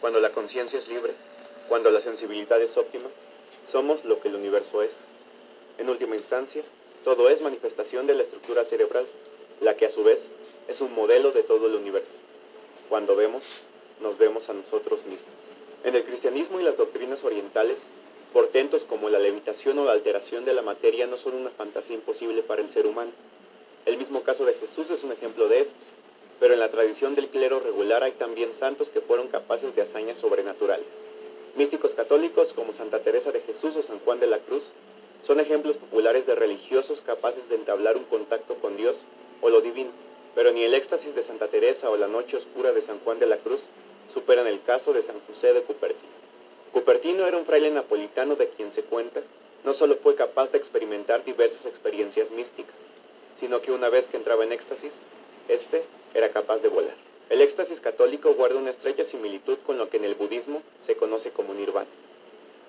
Cuando la conciencia es libre, cuando la sensibilidad es óptima, somos lo que el universo es. En última instancia, todo es manifestación de la estructura cerebral, la que a su vez es un modelo de todo el universo. Cuando vemos, nos vemos a nosotros mismos. En el cristianismo y las doctrinas orientales, portentos como la levitación o la alteración de la materia no son una fantasía imposible para el ser humano. El mismo caso de Jesús es un ejemplo de esto, pero en la tradición del clero regular hay también santos que fueron capaces de hazañas sobrenaturales. Místicos católicos como Santa Teresa de Jesús o San Juan de la Cruz son ejemplos populares de religiosos capaces de entablar un contacto con Dios o lo divino, pero ni el éxtasis de Santa Teresa o la noche oscura de San Juan de la Cruz superan el caso de San José de Cupertino. Cupertino era un fraile napolitano de quien se cuenta no solo fue capaz de experimentar diversas experiencias místicas, sino que una vez que entraba en éxtasis, éste era capaz de volar. El éxtasis católico guarda una estrecha similitud con lo que en el budismo se conoce como nirvana,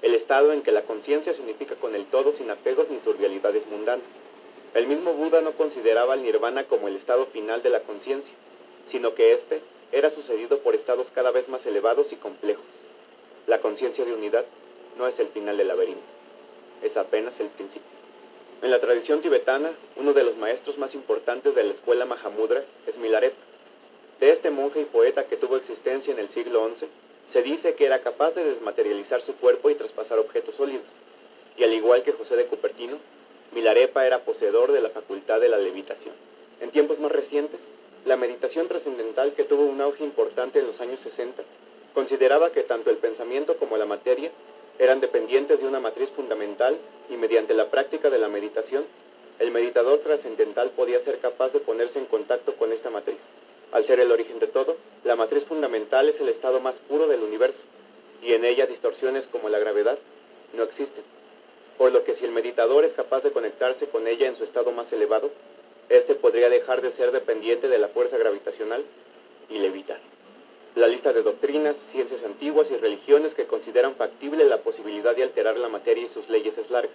el estado en que la conciencia se unifica con el todo sin apegos ni turbialidades mundanas. El mismo Buda no consideraba el nirvana como el estado final de la conciencia, sino que éste era sucedido por estados cada vez más elevados y complejos. La conciencia de unidad no es el final del laberinto, es apenas el principio. En la tradición tibetana, uno de los maestros más importantes de la escuela Mahamudra es Milarepa. De este monje y poeta que tuvo existencia en el siglo XI, se dice que era capaz de desmaterializar su cuerpo y traspasar objetos sólidos. Y al igual que José de Cupertino, Milarepa era poseedor de la facultad de la levitación. En tiempos más recientes, la meditación trascendental que tuvo un auge importante en los años 60 consideraba que tanto el pensamiento como la materia eran dependientes de una matriz fundamental y mediante la práctica de la meditación, el meditador trascendental podía ser capaz de ponerse en contacto con esta matriz. Al ser el origen de todo, la matriz fundamental es el estado más puro del universo, y en ella distorsiones como la gravedad no existen. Por lo que si el meditador es capaz de conectarse con ella en su estado más elevado, éste podría dejar de ser dependiente de la fuerza gravitacional y levitar. La lista de doctrinas, ciencias antiguas y religiones que consideran factible la posibilidad de alterar la materia y sus leyes es larga.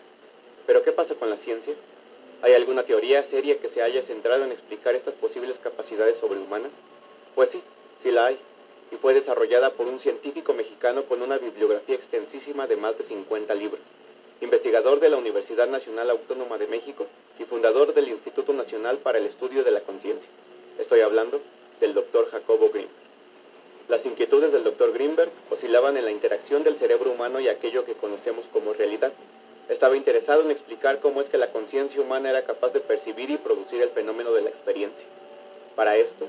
Pero ¿qué pasa con la ciencia? ¿Hay alguna teoría seria que se haya centrado en explicar estas posibles capacidades sobrehumanas? Pues sí, sí la hay, y fue desarrollada por un científico mexicano con una bibliografía extensísima de más de 50 libros, investigador de la Universidad Nacional Autónoma de México y fundador del Instituto Nacional para el Estudio de la Conciencia. Estoy hablando del doctor Jacobo Grimm. Las inquietudes del Dr. Greenberg oscilaban en la interacción del cerebro humano y aquello que conocemos como realidad. Estaba interesado en explicar cómo es que la conciencia humana era capaz de percibir y producir el fenómeno de la experiencia. Para esto,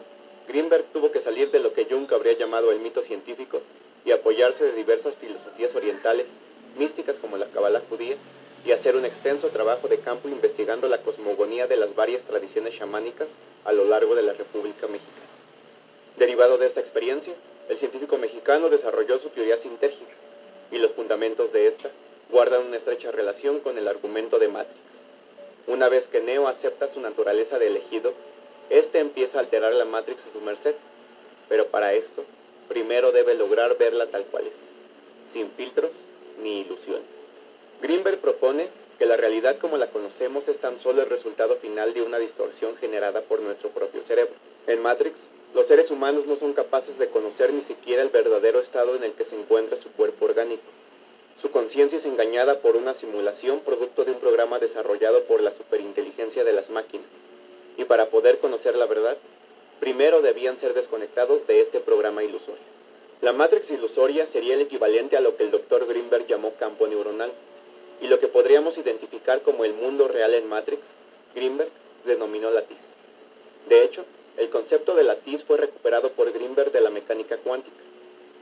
Greenberg tuvo que salir de lo que Jung habría llamado el mito científico y apoyarse de diversas filosofías orientales, místicas como la Kabbalah judía, y hacer un extenso trabajo de campo investigando la cosmogonía de las varias tradiciones chamánicas a lo largo de la República Mexicana. Derivado de esta experiencia, el científico mexicano desarrolló su teoría sintérgica, y los fundamentos de esta guardan una estrecha relación con el argumento de Matrix. Una vez que Neo acepta su naturaleza de elegido, éste empieza a alterar la Matrix a su merced, pero para esto, primero debe lograr verla tal cual es, sin filtros ni ilusiones. Greenberg propone que la realidad como la conocemos es tan solo el resultado final de una distorsión generada por nuestro propio cerebro. En Matrix, los seres humanos no son capaces de conocer ni siquiera el verdadero estado en el que se encuentra su cuerpo orgánico. Su conciencia es engañada por una simulación producto de un programa desarrollado por la superinteligencia de las máquinas. Y para poder conocer la verdad, primero debían ser desconectados de este programa ilusorio. La Matrix ilusoria sería el equivalente a lo que el Dr. Greenberg llamó campo neuronal, y lo que podríamos identificar como el mundo real en Matrix, Greenberg denominó latiz. De hecho, el concepto de latiz fue recuperado por Greenberg de la mecánica cuántica,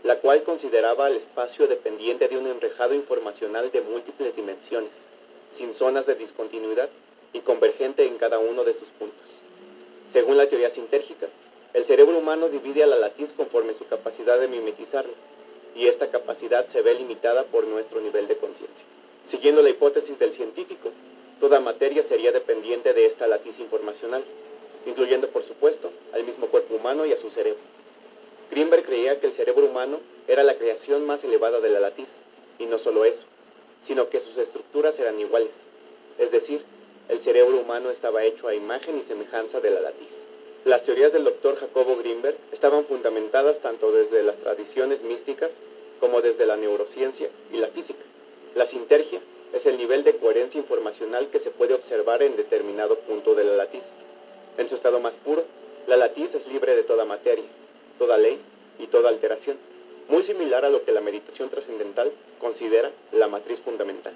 la cual consideraba al espacio dependiente de un enrejado informacional de múltiples dimensiones, sin zonas de discontinuidad y convergente en cada uno de sus puntos. Según la teoría sintérgica, el cerebro humano divide a la latiz conforme su capacidad de mimetizarla, y esta capacidad se ve limitada por nuestro nivel de conciencia. Siguiendo la hipótesis del científico, toda materia sería dependiente de esta latiz informacional, incluyendo por supuesto al mismo cuerpo humano y a su cerebro. Greenberg creía que el cerebro humano era la creación más elevada de la latiz, y no solo eso, sino que sus estructuras eran iguales, es decir, el cerebro humano estaba hecho a imagen y semejanza de la latiz. Las teorías del doctor Jacobo Greenberg estaban fundamentadas tanto desde las tradiciones místicas como desde la neurociencia y la física. La sintergia es el nivel de coherencia informacional que se puede observar en determinado punto de la latiz. En su estado más puro, la latiz es libre de toda materia, toda ley y toda alteración, muy similar a lo que la meditación trascendental considera la matriz fundamental.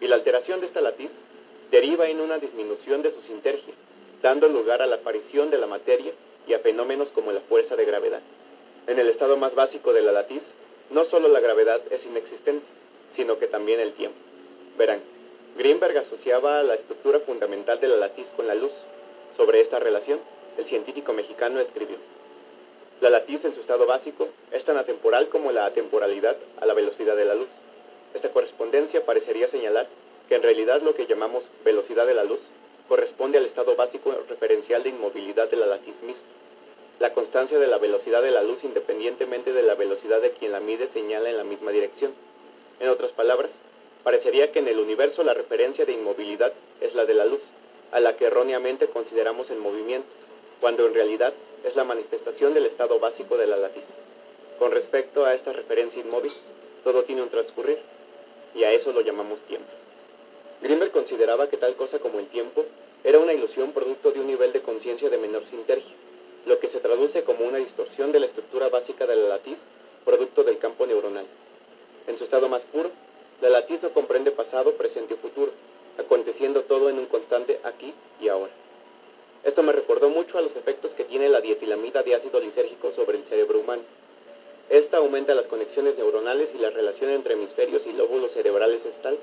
Y la alteración de esta latiz deriva en una disminución de su sintergia, dando lugar a la aparición de la materia y a fenómenos como la fuerza de gravedad. En el estado más básico de la latiz, no solo la gravedad es inexistente, sino que también el tiempo. Verán, Greenberg asociaba la estructura fundamental de la latiz con la luz. Sobre esta relación, el científico mexicano escribió, La latiz en su estado básico es tan atemporal como la atemporalidad a la velocidad de la luz. Esta correspondencia parecería señalar que en realidad lo que llamamos velocidad de la luz corresponde al estado básico referencial de inmovilidad de la latiz misma. La constancia de la velocidad de la luz independientemente de la velocidad de quien la mide señala en la misma dirección. En otras palabras, parecería que en el universo la referencia de inmovilidad es la de la luz, a la que erróneamente consideramos en movimiento, cuando en realidad es la manifestación del estado básico de la latiz. Con respecto a esta referencia inmóvil, todo tiene un transcurrir, y a eso lo llamamos tiempo. Grimberg consideraba que tal cosa como el tiempo era una ilusión producto de un nivel de conciencia de menor sintergia, lo que se traduce como una distorsión de la estructura básica de la latiz, producto del campo neuronal. En su estado más puro, la latiz no comprende pasado, presente y futuro, aconteciendo todo en un constante aquí y ahora. Esto me recordó mucho a los efectos que tiene la dietilamida de ácido lisérgico sobre el cerebro humano. Esta aumenta las conexiones neuronales y la relación entre hemisferios y lóbulos cerebrales es tal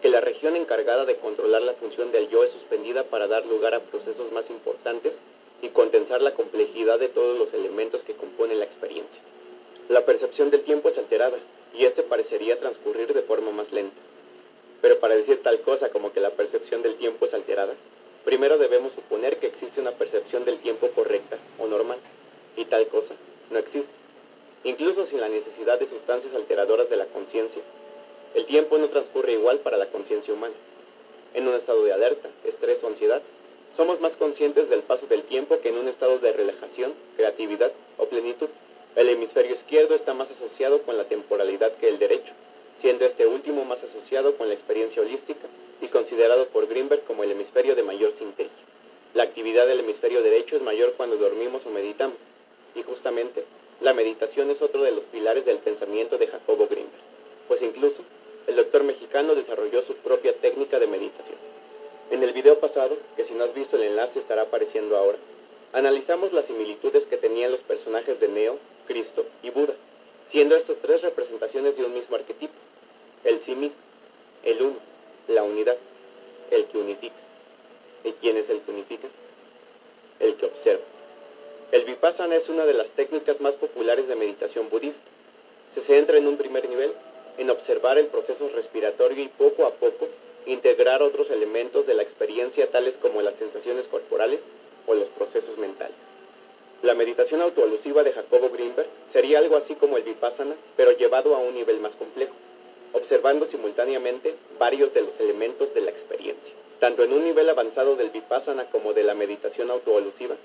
que la región encargada de controlar la función del yo es suspendida para dar lugar a procesos más importantes y condensar la complejidad de todos los elementos que componen la experiencia. La percepción del tiempo es alterada y este parecería transcurrir de forma más lenta. Pero para decir tal cosa como que la percepción del tiempo es alterada, primero debemos suponer que existe una percepción del tiempo correcta o normal, y tal cosa no existe, incluso sin la necesidad de sustancias alteradoras de la conciencia el tiempo no transcurre igual para la conciencia humana. En un estado de alerta, estrés o ansiedad, somos más conscientes del paso del tiempo que en un estado de relajación, creatividad o plenitud. El hemisferio izquierdo está más asociado con la temporalidad que el derecho, siendo este último más asociado con la experiencia holística y considerado por Greenberg como el hemisferio de mayor sintegia. La actividad del hemisferio derecho es mayor cuando dormimos o meditamos, y justamente la meditación es otro de los pilares del pensamiento de Jacobo Greenberg, pues incluso el doctor mexicano desarrolló su propia técnica de meditación. En el video pasado, que si no has visto el enlace estará apareciendo ahora, analizamos las similitudes que tenían los personajes de Neo, Cristo y Buda, siendo estos tres representaciones de un mismo arquetipo, el sí mismo, el uno, la unidad, el que unifica. ¿Y quién es el que unifica? El que observa. El vipassana es una de las técnicas más populares de meditación budista. Se centra en un primer nivel en observar el proceso respiratorio y poco a poco integrar otros elementos de la experiencia tales como las sensaciones corporales o los procesos mentales. La meditación autoalusiva de Jacobo Greenberg sería algo así como el vipassana, pero llevado a un nivel más complejo, observando simultáneamente varios de los elementos de la experiencia. Tanto en un nivel avanzado del vipassana como de la meditación autoalusiva,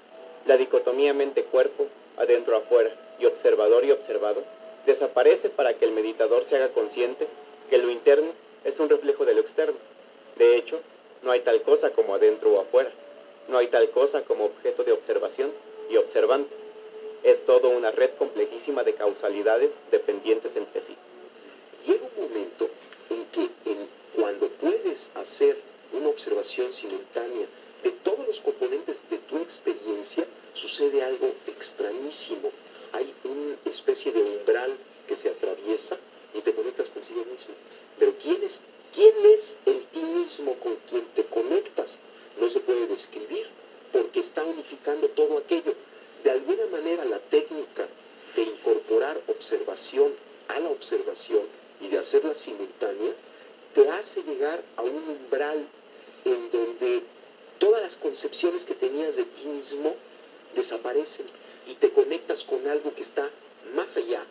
la dicotomía mente-cuerpo, adentro-afuera y observador y observado desaparece para que el meditador se haga consciente que lo interno es un reflejo de lo externo. De hecho, no hay tal cosa como adentro o afuera. No hay tal cosa como objeto de observación y observante. Es todo una red complejísima de causalidades dependientes entre sí. Llega un momento en que cuando puedes hacer una observación simultánea de todos los componentes de tu experiencia, sucede algo extrañísimo hay una especie de umbral que se atraviesa y te conectas contigo mismo. Pero ¿quién es, quién es el ti mismo con quien te conectas? No se puede describir porque está unificando todo aquello. De alguna manera la técnica de incorporar observación a la observación y de hacerla simultánea te hace llegar a un umbral en donde todas las concepciones que tenías de ti mismo desaparecen y te conectas con algo que está más allá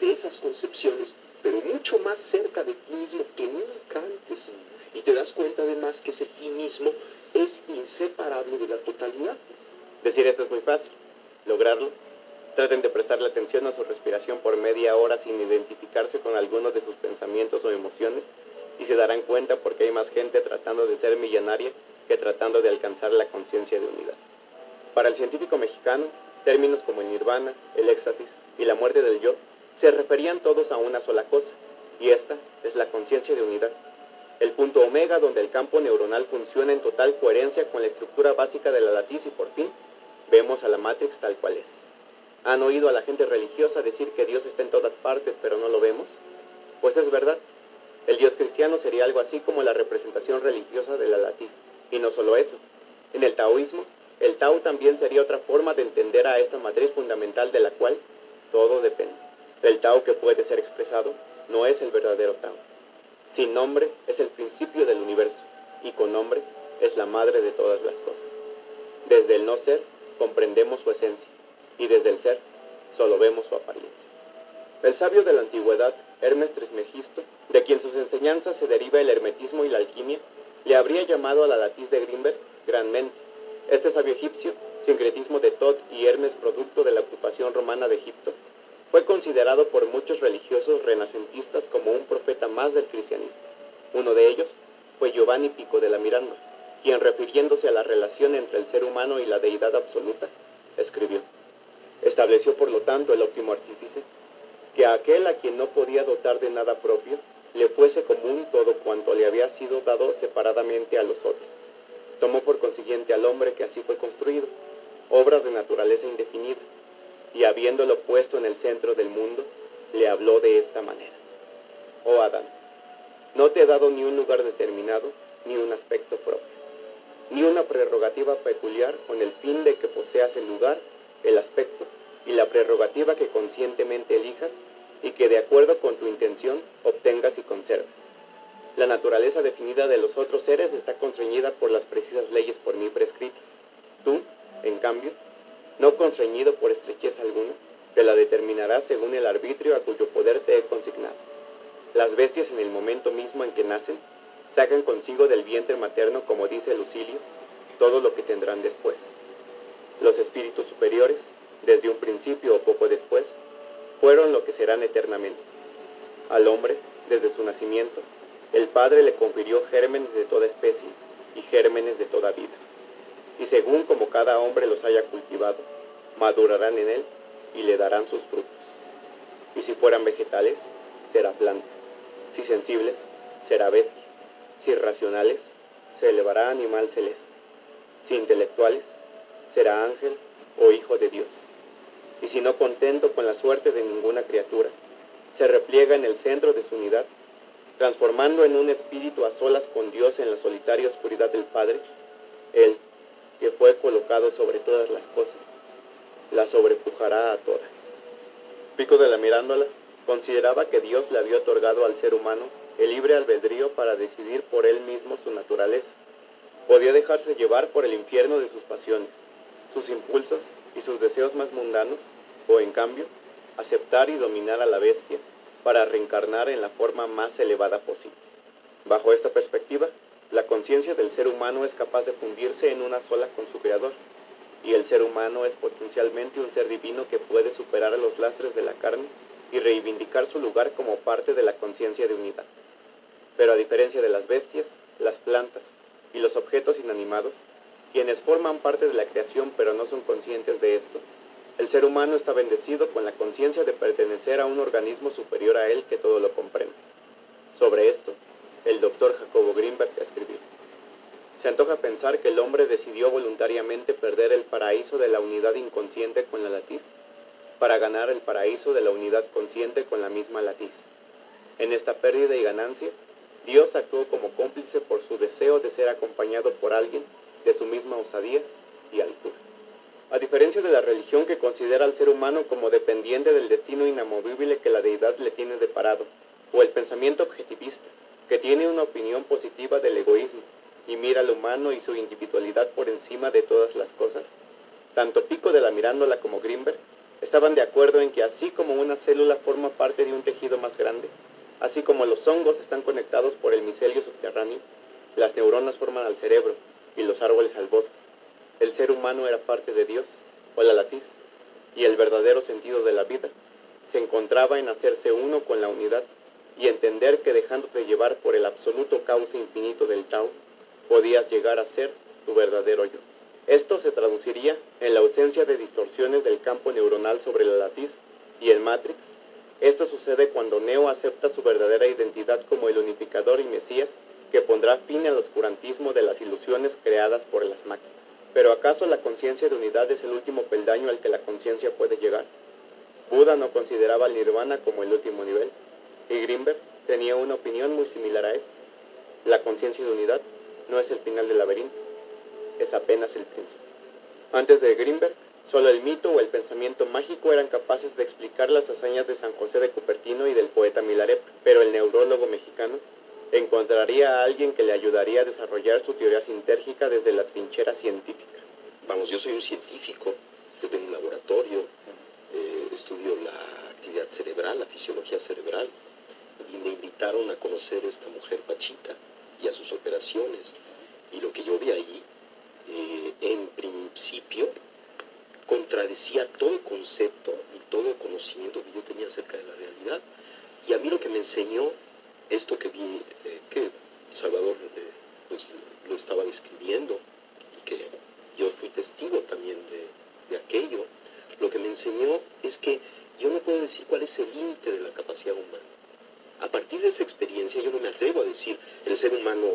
de esas concepciones, pero mucho más cerca de ti mismo que nunca antes. Y te das cuenta además que ese ti mismo es inseparable de la totalidad. Decir esto es muy fácil. Lograrlo, traten de prestarle atención a su respiración por media hora sin identificarse con alguno de sus pensamientos o emociones y se darán cuenta porque hay más gente tratando de ser millonaria que tratando de alcanzar la conciencia de unidad. Para el científico mexicano, términos como el nirvana, el éxtasis y la muerte del yo se referían todos a una sola cosa, y esta es la conciencia de unidad. El punto omega donde el campo neuronal funciona en total coherencia con la estructura básica de la latiz y por fin vemos a la Matrix tal cual es. ¿Han oído a la gente religiosa decir que Dios está en todas partes pero no lo vemos? Pues es verdad. El Dios cristiano sería algo así como la representación religiosa de la latiz. Y no solo eso. En el taoísmo, el Tao también sería otra forma de entender a esta matriz fundamental de la cual todo depende. El Tao que puede ser expresado no es el verdadero Tao. Sin nombre es el principio del universo y con nombre es la madre de todas las cosas. Desde el no ser comprendemos su esencia y desde el ser solo vemos su apariencia. El sabio de la antigüedad, Hermes Trismegisto, de quien sus enseñanzas se deriva el hermetismo y la alquimia, le habría llamado a la latiz de Grimberg gran mente. Este sabio egipcio, sincretismo de Tot y Hermes producto de la ocupación romana de Egipto, fue considerado por muchos religiosos renacentistas como un profeta más del cristianismo. Uno de ellos fue Giovanni Pico de la Miranda, quien refiriéndose a la relación entre el ser humano y la deidad absoluta, escribió, estableció por lo tanto el óptimo artífice, que a aquel a quien no podía dotar de nada propio, le fuese común todo cuanto le había sido dado separadamente a los otros. Tomó por consiguiente al hombre que así fue construido, obra de naturaleza indefinida, y habiéndolo puesto en el centro del mundo, le habló de esta manera. Oh Adán, no te he dado ni un lugar determinado, ni un aspecto propio, ni una prerrogativa peculiar con el fin de que poseas el lugar, el aspecto y la prerrogativa que conscientemente elijas y que de acuerdo con tu intención obtengas y conserves. La naturaleza definida de los otros seres está constreñida por las precisas leyes por mí prescritas. Tú, en cambio, no constreñido por estrechez alguna, te la determinarás según el arbitrio a cuyo poder te he consignado. Las bestias en el momento mismo en que nacen, sacan consigo del vientre materno, como dice Lucilio, todo lo que tendrán después. Los espíritus superiores, desde un principio o poco después, fueron lo que serán eternamente. Al hombre, desde su nacimiento, el Padre le confirió gérmenes de toda especie y gérmenes de toda vida y según como cada hombre los haya cultivado, madurarán en él y le darán sus frutos. Y si fueran vegetales, será planta. Si sensibles, será bestia. Si racionales, se elevará animal celeste. Si intelectuales, será ángel o hijo de Dios. Y si no contento con la suerte de ninguna criatura, se repliega en el centro de su unidad, transformando en un espíritu a solas con Dios en la solitaria oscuridad del Padre, Él, que fue colocado sobre todas las cosas, la sobrepujará a todas. Pico de la Mirándola consideraba que Dios le había otorgado al ser humano el libre albedrío para decidir por él mismo su naturaleza. Podía dejarse llevar por el infierno de sus pasiones, sus impulsos y sus deseos más mundanos, o en cambio, aceptar y dominar a la bestia para reencarnar en la forma más elevada posible. Bajo esta perspectiva, la conciencia del ser humano es capaz de fundirse en una sola con su creador, y el ser humano es potencialmente un ser divino que puede superar los lastres de la carne y reivindicar su lugar como parte de la conciencia de unidad. Pero a diferencia de las bestias, las plantas y los objetos inanimados, quienes forman parte de la creación pero no son conscientes de esto, el ser humano está bendecido con la conciencia de pertenecer a un organismo superior a él que todo lo comprende. Sobre esto, el doctor Jacobo Greenberg escribió. Se antoja pensar que el hombre decidió voluntariamente perder el paraíso de la unidad inconsciente con la latiz para ganar el paraíso de la unidad consciente con la misma latiz. En esta pérdida y ganancia, Dios actuó como cómplice por su deseo de ser acompañado por alguien de su misma osadía y altura. A diferencia de la religión que considera al ser humano como dependiente del destino inamovible que la deidad le tiene deparado, o el pensamiento objetivista, que tiene una opinión positiva del egoísmo y mira al humano y su individualidad por encima de todas las cosas. Tanto Pico de la Mirándola como Grimberg estaban de acuerdo en que así como una célula forma parte de un tejido más grande, así como los hongos están conectados por el micelio subterráneo, las neuronas forman al cerebro y los árboles al bosque. el ser humano era parte de Dios, o la latiz, y el verdadero sentido de la vida se encontraba en hacerse uno con la unidad y entender que dejándote llevar por el absoluto cauce infinito del Tao, podías llegar a ser tu verdadero yo. Esto se traduciría en la ausencia de distorsiones del campo neuronal sobre la latiz y el Matrix. Esto sucede cuando Neo acepta su verdadera identidad como el unificador y Mesías que pondrá fin al oscurantismo de las ilusiones creadas por las máquinas. Pero ¿acaso la conciencia de unidad es el último peldaño al que la conciencia puede llegar? Buda no consideraba el nirvana como el último nivel, y Grimberg tenía una opinión muy similar a esta. La conciencia de unidad no es el final del laberinto, es apenas el principio. Antes de Grimberg, solo el mito o el pensamiento mágico eran capaces de explicar las hazañas de San José de Cupertino y del poeta Milarepa, pero el neurólogo mexicano encontraría a alguien que le ayudaría a desarrollar su teoría sintérgica desde la trinchera científica. Vamos, yo soy un científico, yo tengo un laboratorio, eh, estudio la actividad cerebral, la fisiología cerebral, y me invitaron a conocer a esta mujer Pachita y a sus operaciones. Y lo que yo vi allí, eh, en principio, contradecía todo concepto y todo conocimiento que yo tenía acerca de la realidad. Y a mí lo que me enseñó esto que vi, eh, que Salvador eh, pues, lo estaba describiendo y que yo fui testigo también de, aquello, lo que me enseñó es que yo no puedo decir cuál es el límite de la capacidad humana. A partir de esa experiencia yo no me atrevo a decir, el ser humano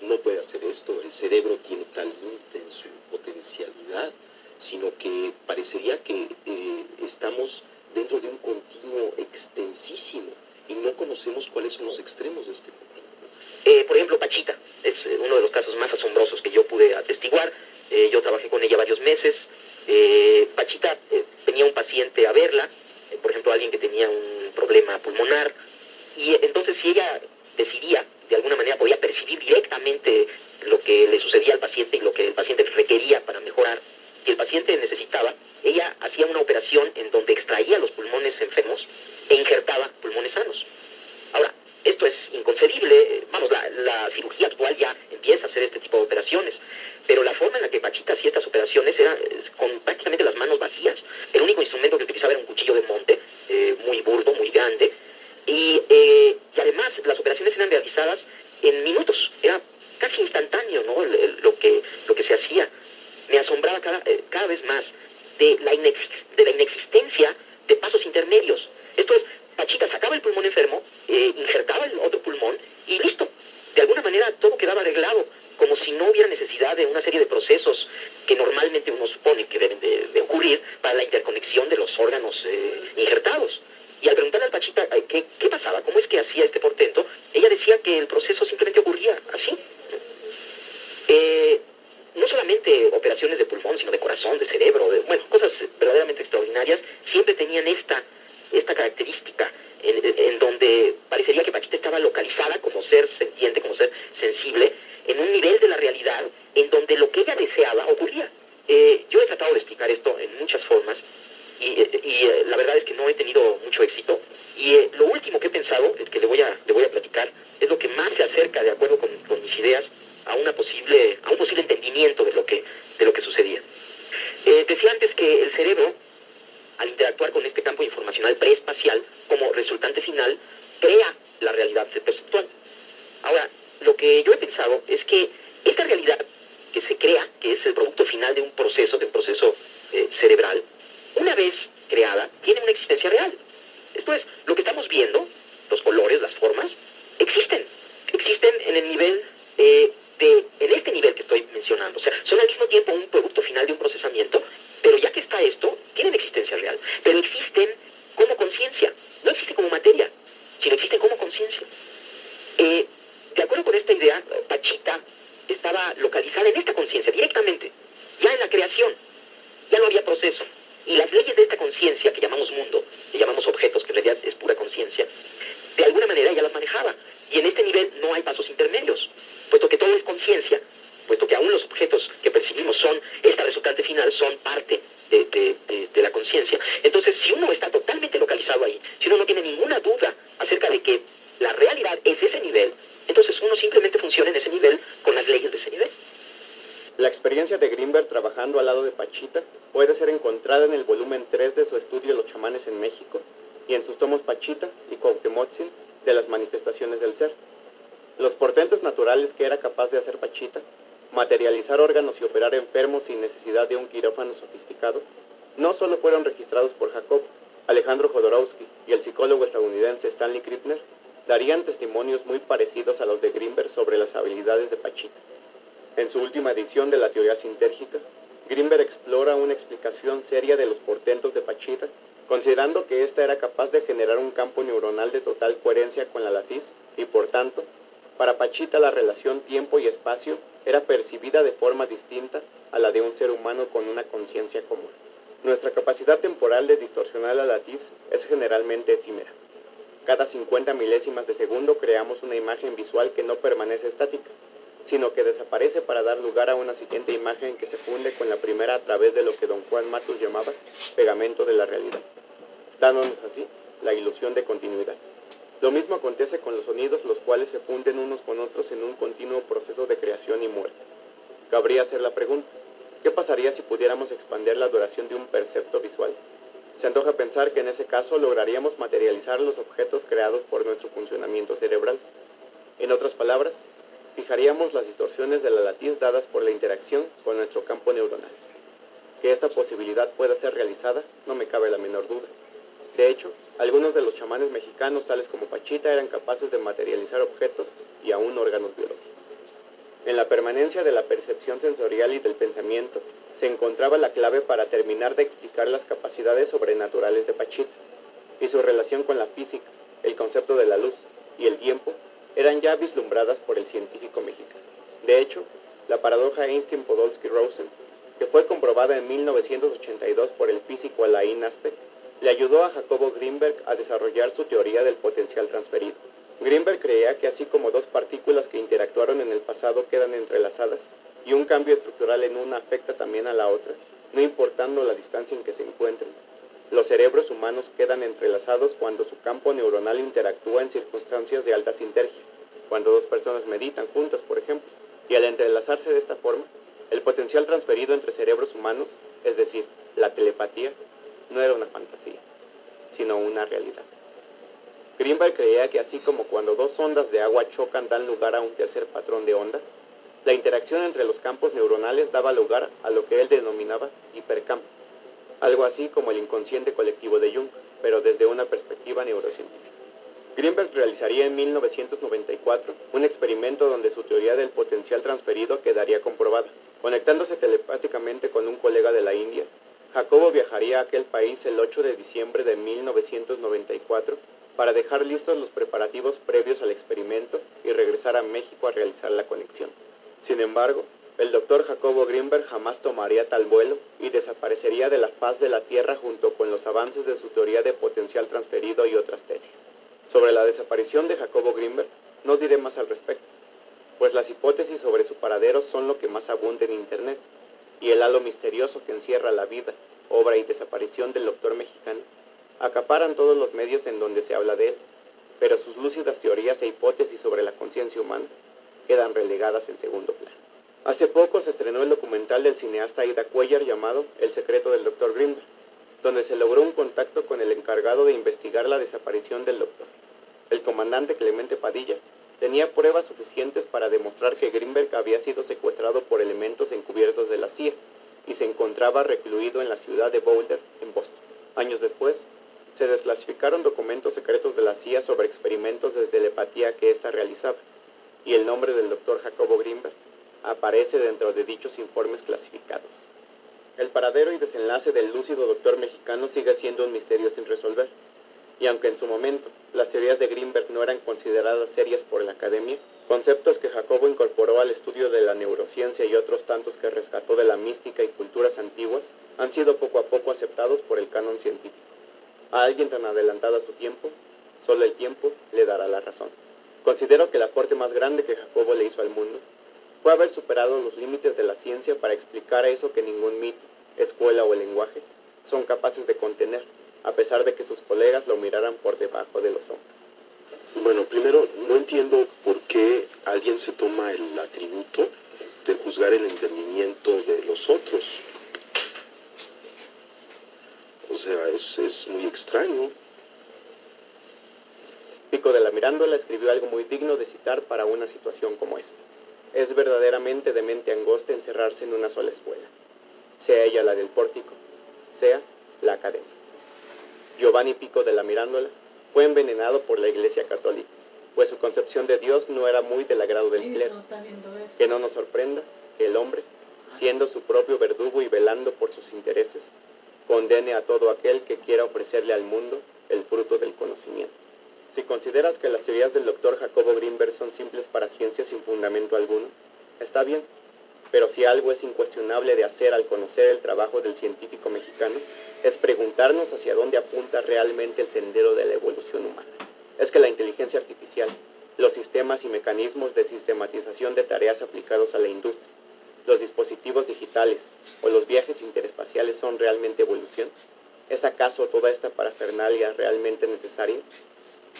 no puede hacer esto, el cerebro tiene tal límite en su potencialidad, sino que parecería que eh, estamos dentro de un continuo extensísimo y no conocemos cuáles son los extremos de este. Eh, por ejemplo, Pachita es eh, uno de los casos más asombrosos que yo pude atestiguar. Eh, yo trabajé con ella varios meses. Eh, Pachita tenía un paciente a verla, por ejemplo, alguien que tenía un problema pulmonar, y entonces si ella decidía, de alguna manera podía percibir directamente lo que le sucedía al paciente y lo que el paciente requería para mejorar, si el paciente necesitaba, ella hacía una operación en donde extraía los pulmones enfermos e injertaba pulmones sanos. Ahora, esto es inconcebible, vamos, la, la cirugía actual ya empieza a hacer este tipo de operaciones, pero la forma en la que Pachita hacía estas operaciones era eh, con prácticamente las manos vacías. El único instrumento que utilizaba era un cuchillo de monte, eh, muy burdo, muy grande, y, eh, y además las operaciones eran realizadas en minutos, era casi instantáneo ¿no? El- el- lo, que, lo que se hacía. Me asombraba cada, eh, cada vez más de la, inex- de la inexistencia de pasos intermedios. Esto es, Pachita sacaba el pulmón enfermo, eh, injertaba el otro pulmón y listo. De alguna manera todo quedaba arreglado, como si no hubiera necesidad de una serie de procesos que normalmente uno supone que deben de, de ocurrir para la interconexión de los órganos eh, injertados. Y al preguntarle al Pachita eh, ¿qué, qué pasaba, cómo es que hacía este portento, ella decía que el proceso simplemente ocurría así. Eh, no solamente operaciones de pulmón, sino de corazón, de cerebro, de, bueno, cosas verdaderamente extraordinarias, siempre tenían esta, característica en, donde parecería que Pachita estaba localizada como ser sentiente, como ser sensible, en un nivel de la realidad en donde lo que ella deseaba ocurría. Eh, yo he tratado de explicar esto en muchas formas y, eh, eh, la verdad es que no he tenido mucho éxito. Y lo último que he pensado, que le voy a, le voy a platicar, es lo que más se acerca, de acuerdo con, con mis ideas, a, una posible, a un posible entendimiento de lo que, de lo que sucedía. Decía antes que el cerebro, al interactuar con este campo informacional preespacial, como resultante final, crea la realidad perceptual. Ahora, lo que yo he pensado es que esta realidad que se crea, que es el producto final de un proceso, de un proceso eh, cerebral, una vez creada, tiene una existencia real. Esto es, lo que estamos viendo, los colores, las formas, existen. Existen en el nivel eh, de, en este nivel que estoy mencionando. O sea, son al mismo tiempo un producto final de un procesamiento, pero ya que está esto, tienen existencia real. Pero existen como conciencia, no existen como materia, sino existen como conciencia. Eh, de acuerdo con esta idea, Pachita estaba localizada en esta conciencia directamente, ya en la creación, ya no había proceso. Y las leyes de esta conciencia, que llamamos mundo, que llamamos objetos, que en realidad es pura conciencia, de alguna manera ella las manejaba. Y en este nivel no hay pasos intermedios, puesto que todo es conciencia, puesto que aún los objetos que percibimos son, esta resultante final, son parte de, de- de- de la conciencia. Entonces, si uno está totalmente localizado ahí, si uno no tiene ninguna duda acerca de que la realidad es ese nivel, entonces uno simplemente funciona en ese nivel con las leyes de ese nivel. La experiencia experiencia de Greenberg trabajando al lado de Pachita puede ser encontrada en el volumen 3 de su estudio Los chamanes en México y en sus tomos Pachita y Cuauhtemotzin de las manifestaciones del ser. Los portentos naturales que era capaz de hacer Pachita, materializar órganos y operar enfermos sin necesidad de un quirófano sofisticado, no solo fueron registrados por Jacob, Alejandro Jodorowsky y el psicólogo estadounidense Stanley Krippner, darían testimonios muy parecidos a los de Greenberg sobre las habilidades de Pachita. En su última edición de la teoría sintérgica, Greenberg explora una explicación seria de los portentos de Pachita, considerando que ésta era capaz de generar un campo neuronal de total coherencia con la latiz y, por tanto, para Pachita la relación tiempo y espacio era percibida de forma distinta a la de un ser humano con una conciencia común. Nuestra capacidad temporal de distorsionar la latiz es generalmente efímera. Cada 50 milésimas de segundo creamos una imagen visual que no permanece estática, sino que desaparece para dar lugar a una siguiente imagen que se funde con la primera a través de lo que don Juan Matus llamaba pegamento de la realidad, dándonos así la ilusión de continuidad. Lo mismo acontece con los sonidos, los cuales se funden unos con otros en un continuo proceso de creación y muerte. Cabría hacer la pregunta, ¿qué pasaría si pudiéramos expandir la duración de un percepto visual? Se antoja pensar que en ese caso lograríamos materializar los objetos creados por nuestro funcionamiento cerebral. En otras palabras, fijaríamos las distorsiones de la latiz dadas por la interacción con nuestro campo neuronal. Que esta posibilidad pueda ser realizada no me cabe la menor duda. De hecho, algunos de los chamanes mexicanos, tales como Pachita, eran capaces de materializar objetos y aún órganos biológicos. En la permanencia de la percepción sensorial y del pensamiento se encontraba la clave para terminar de explicar las capacidades sobrenaturales de Pachita y su relación con la física, el concepto de la luz y el tiempo eran ya vislumbradas por el científico mexicano. De hecho, la paradoja Einstein-Podolsky-Rosen, que fue comprobada en 1982 por el físico Alain Aspect, le ayudó a Jacobo Greenberg a desarrollar su teoría del potencial transferido. Greenberg creía que así como dos partículas que interactuaron en el pasado quedan entrelazadas, y un cambio estructural en una afecta también a la otra, no importando la distancia en que se encuentren, los cerebros humanos quedan entrelazados cuando su campo neuronal interactúa en circunstancias de alta sinergia, cuando dos personas meditan juntas, por ejemplo, y al entrelazarse de esta forma, el potencial transferido entre cerebros humanos, es decir, la telepatía, no era una fantasía, sino una realidad. Greenberg creía que así como cuando dos ondas de agua chocan dan lugar a un tercer patrón de ondas, la interacción entre los campos neuronales daba lugar a lo que él denominaba hipercampo algo así como el inconsciente colectivo de Jung, pero desde una perspectiva neurocientífica. Greenberg realizaría en 1994 un experimento donde su teoría del potencial transferido quedaría comprobada. Conectándose telepáticamente con un colega de la India, Jacobo viajaría a aquel país el 8 de diciembre de 1994 para dejar listos los preparativos previos al experimento y regresar a México a realizar la conexión. Sin embargo, el doctor Jacobo Greenberg jamás tomaría tal vuelo y desaparecería de la faz de la Tierra junto con los avances de su teoría de potencial transferido y otras tesis. Sobre la desaparición de Jacobo Greenberg no diré más al respecto, pues las hipótesis sobre su paradero son lo que más abunda en Internet, y el halo misterioso que encierra la vida, obra y desaparición del doctor mexicano acaparan todos los medios en donde se habla de él, pero sus lúcidas teorías e hipótesis sobre la conciencia humana quedan relegadas en segundo plano. Hace poco se estrenó el documental del cineasta Ida Cuellar llamado El secreto del Dr. Greenberg, donde se logró un contacto con el encargado de investigar la desaparición del doctor. El comandante Clemente Padilla tenía pruebas suficientes para demostrar que Greenberg había sido secuestrado por elementos encubiertos de la CIA y se encontraba recluido en la ciudad de Boulder, en Boston. Años después, se desclasificaron documentos secretos de la CIA sobre experimentos de telepatía que ésta realizaba, y el nombre del doctor Jacobo Greenberg aparece dentro de dichos informes clasificados. El paradero y desenlace del lúcido doctor mexicano sigue siendo un misterio sin resolver, y aunque en su momento las teorías de Greenberg no eran consideradas serias por la academia, conceptos que Jacobo incorporó al estudio de la neurociencia y otros tantos que rescató de la mística y culturas antiguas han sido poco a poco aceptados por el canon científico. A alguien tan adelantado a su tiempo, solo el tiempo le dará la razón. Considero que el aporte más grande que Jacobo le hizo al mundo fue haber superado los límites de la ciencia para explicar eso que ningún mito, escuela o lenguaje son capaces de contener, a pesar de que sus colegas lo miraran por debajo de los hombros. Bueno, primero, no entiendo por qué alguien se toma el atributo de juzgar el entendimiento de los otros. O sea, es, es muy extraño. Pico de la Mirándola escribió algo muy digno de citar para una situación como esta. Es verdaderamente de mente angosta encerrarse en una sola escuela, sea ella la del pórtico, sea la academia. Giovanni Pico de la Mirándola fue envenenado por la Iglesia Católica, pues su concepción de Dios no era muy del agrado del clero. Que no nos sorprenda que el hombre, siendo su propio verdugo y velando por sus intereses, condene a todo aquel que quiera ofrecerle al mundo el fruto del conocimiento. Si consideras que las teorías del doctor Jacobo Greenberg son simples para ciencias sin fundamento alguno, está bien, pero si algo es incuestionable de hacer al conocer el trabajo del científico mexicano, es preguntarnos hacia dónde apunta realmente el sendero de la evolución humana. Es que la inteligencia artificial, los sistemas y mecanismos de sistematización de tareas aplicados a la industria, los dispositivos digitales o los viajes interespaciales son realmente evolución? ¿Es acaso toda esta parafernalia realmente necesaria?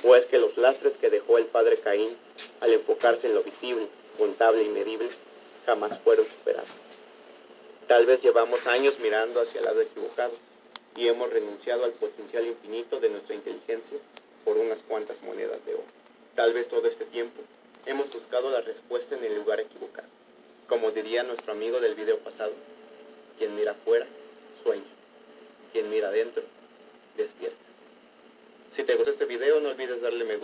¿O es que los lastres que dejó el padre Caín al enfocarse en lo visible, contable y medible jamás fueron superados? Tal vez llevamos años mirando hacia el lado equivocado y hemos renunciado al potencial infinito de nuestra inteligencia por unas cuantas monedas de oro. Tal vez todo este tiempo hemos buscado la respuesta en el lugar equivocado. Como diría nuestro amigo del video pasado, quien mira afuera, sueña. Quien mira adentro, despierta. Si te gustó este video, no olvides darle me gusta.